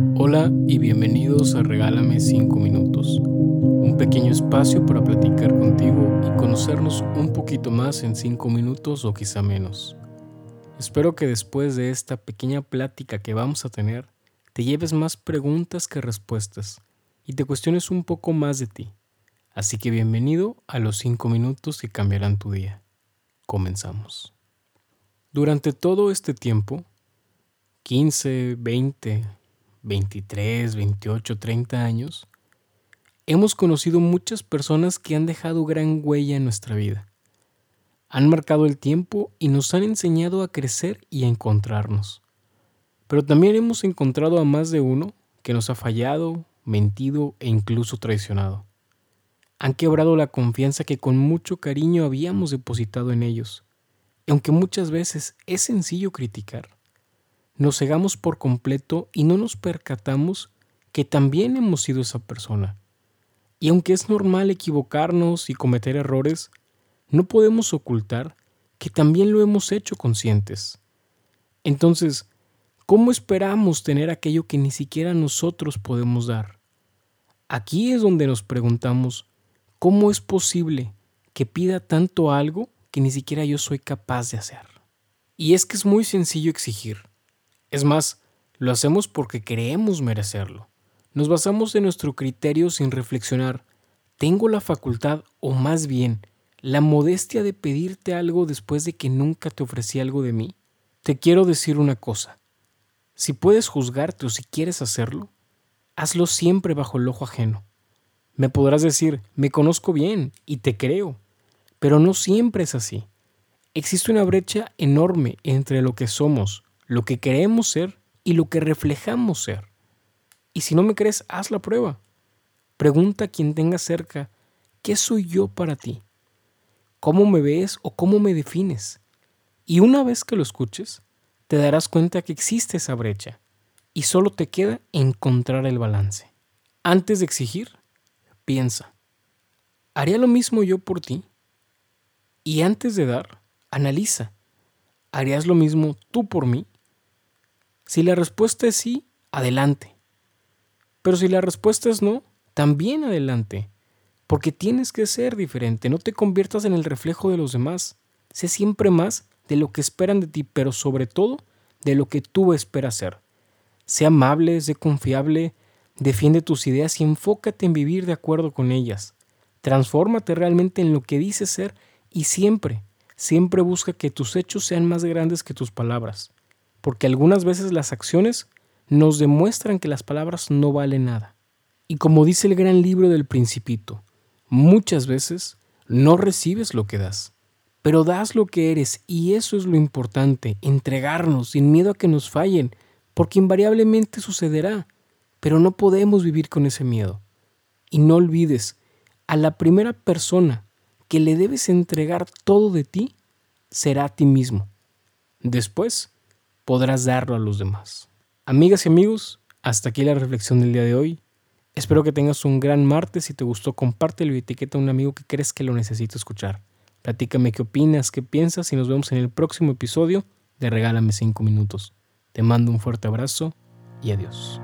Hola y bienvenidos a Regálame 5 minutos, un pequeño espacio para platicar contigo y conocernos un poquito más en 5 minutos o quizá menos. Espero que después de esta pequeña plática que vamos a tener, te lleves más preguntas que respuestas y te cuestiones un poco más de ti. Así que bienvenido a los 5 minutos que cambiarán tu día. Comenzamos. Durante todo este tiempo, 15, 20, 23, 28, 30 años, hemos conocido muchas personas que han dejado gran huella en nuestra vida. Han marcado el tiempo y nos han enseñado a crecer y a encontrarnos. Pero también hemos encontrado a más de uno que nos ha fallado, mentido e incluso traicionado. Han quebrado la confianza que con mucho cariño habíamos depositado en ellos. Y aunque muchas veces es sencillo criticar, nos cegamos por completo y no nos percatamos que también hemos sido esa persona. Y aunque es normal equivocarnos y cometer errores, no podemos ocultar que también lo hemos hecho conscientes. Entonces, ¿cómo esperamos tener aquello que ni siquiera nosotros podemos dar? Aquí es donde nos preguntamos, ¿cómo es posible que pida tanto algo que ni siquiera yo soy capaz de hacer? Y es que es muy sencillo exigir. Es más, lo hacemos porque creemos merecerlo. Nos basamos en nuestro criterio sin reflexionar. ¿Tengo la facultad o más bien la modestia de pedirte algo después de que nunca te ofrecí algo de mí? Te quiero decir una cosa. Si puedes juzgarte o si quieres hacerlo, hazlo siempre bajo el ojo ajeno. Me podrás decir, me conozco bien y te creo, pero no siempre es así. Existe una brecha enorme entre lo que somos, lo que queremos ser y lo que reflejamos ser. Y si no me crees, haz la prueba. Pregunta a quien tenga cerca, ¿qué soy yo para ti? ¿Cómo me ves o cómo me defines? Y una vez que lo escuches, te darás cuenta que existe esa brecha y solo te queda encontrar el balance. Antes de exigir, piensa, ¿haría lo mismo yo por ti? Y antes de dar, analiza, ¿harías lo mismo tú por mí? Si la respuesta es sí, adelante. Pero si la respuesta es no, también adelante. Porque tienes que ser diferente, no te conviertas en el reflejo de los demás. Sé siempre más de lo que esperan de ti, pero sobre todo de lo que tú esperas ser. Sé amable, sé confiable, defiende tus ideas y enfócate en vivir de acuerdo con ellas. Transfórmate realmente en lo que dices ser y siempre, siempre busca que tus hechos sean más grandes que tus palabras porque algunas veces las acciones nos demuestran que las palabras no valen nada. Y como dice el gran libro del principito, muchas veces no recibes lo que das, pero das lo que eres y eso es lo importante, entregarnos sin miedo a que nos fallen, porque invariablemente sucederá, pero no podemos vivir con ese miedo. Y no olvides, a la primera persona que le debes entregar todo de ti será a ti mismo. Después, podrás darlo a los demás. Amigas y amigos, hasta aquí la reflexión del día de hoy. Espero que tengas un gran martes. Si te gustó, compártelo y etiqueta a un amigo que crees que lo necesita escuchar. Platícame qué opinas, qué piensas y nos vemos en el próximo episodio de Regálame 5 minutos. Te mando un fuerte abrazo y adiós.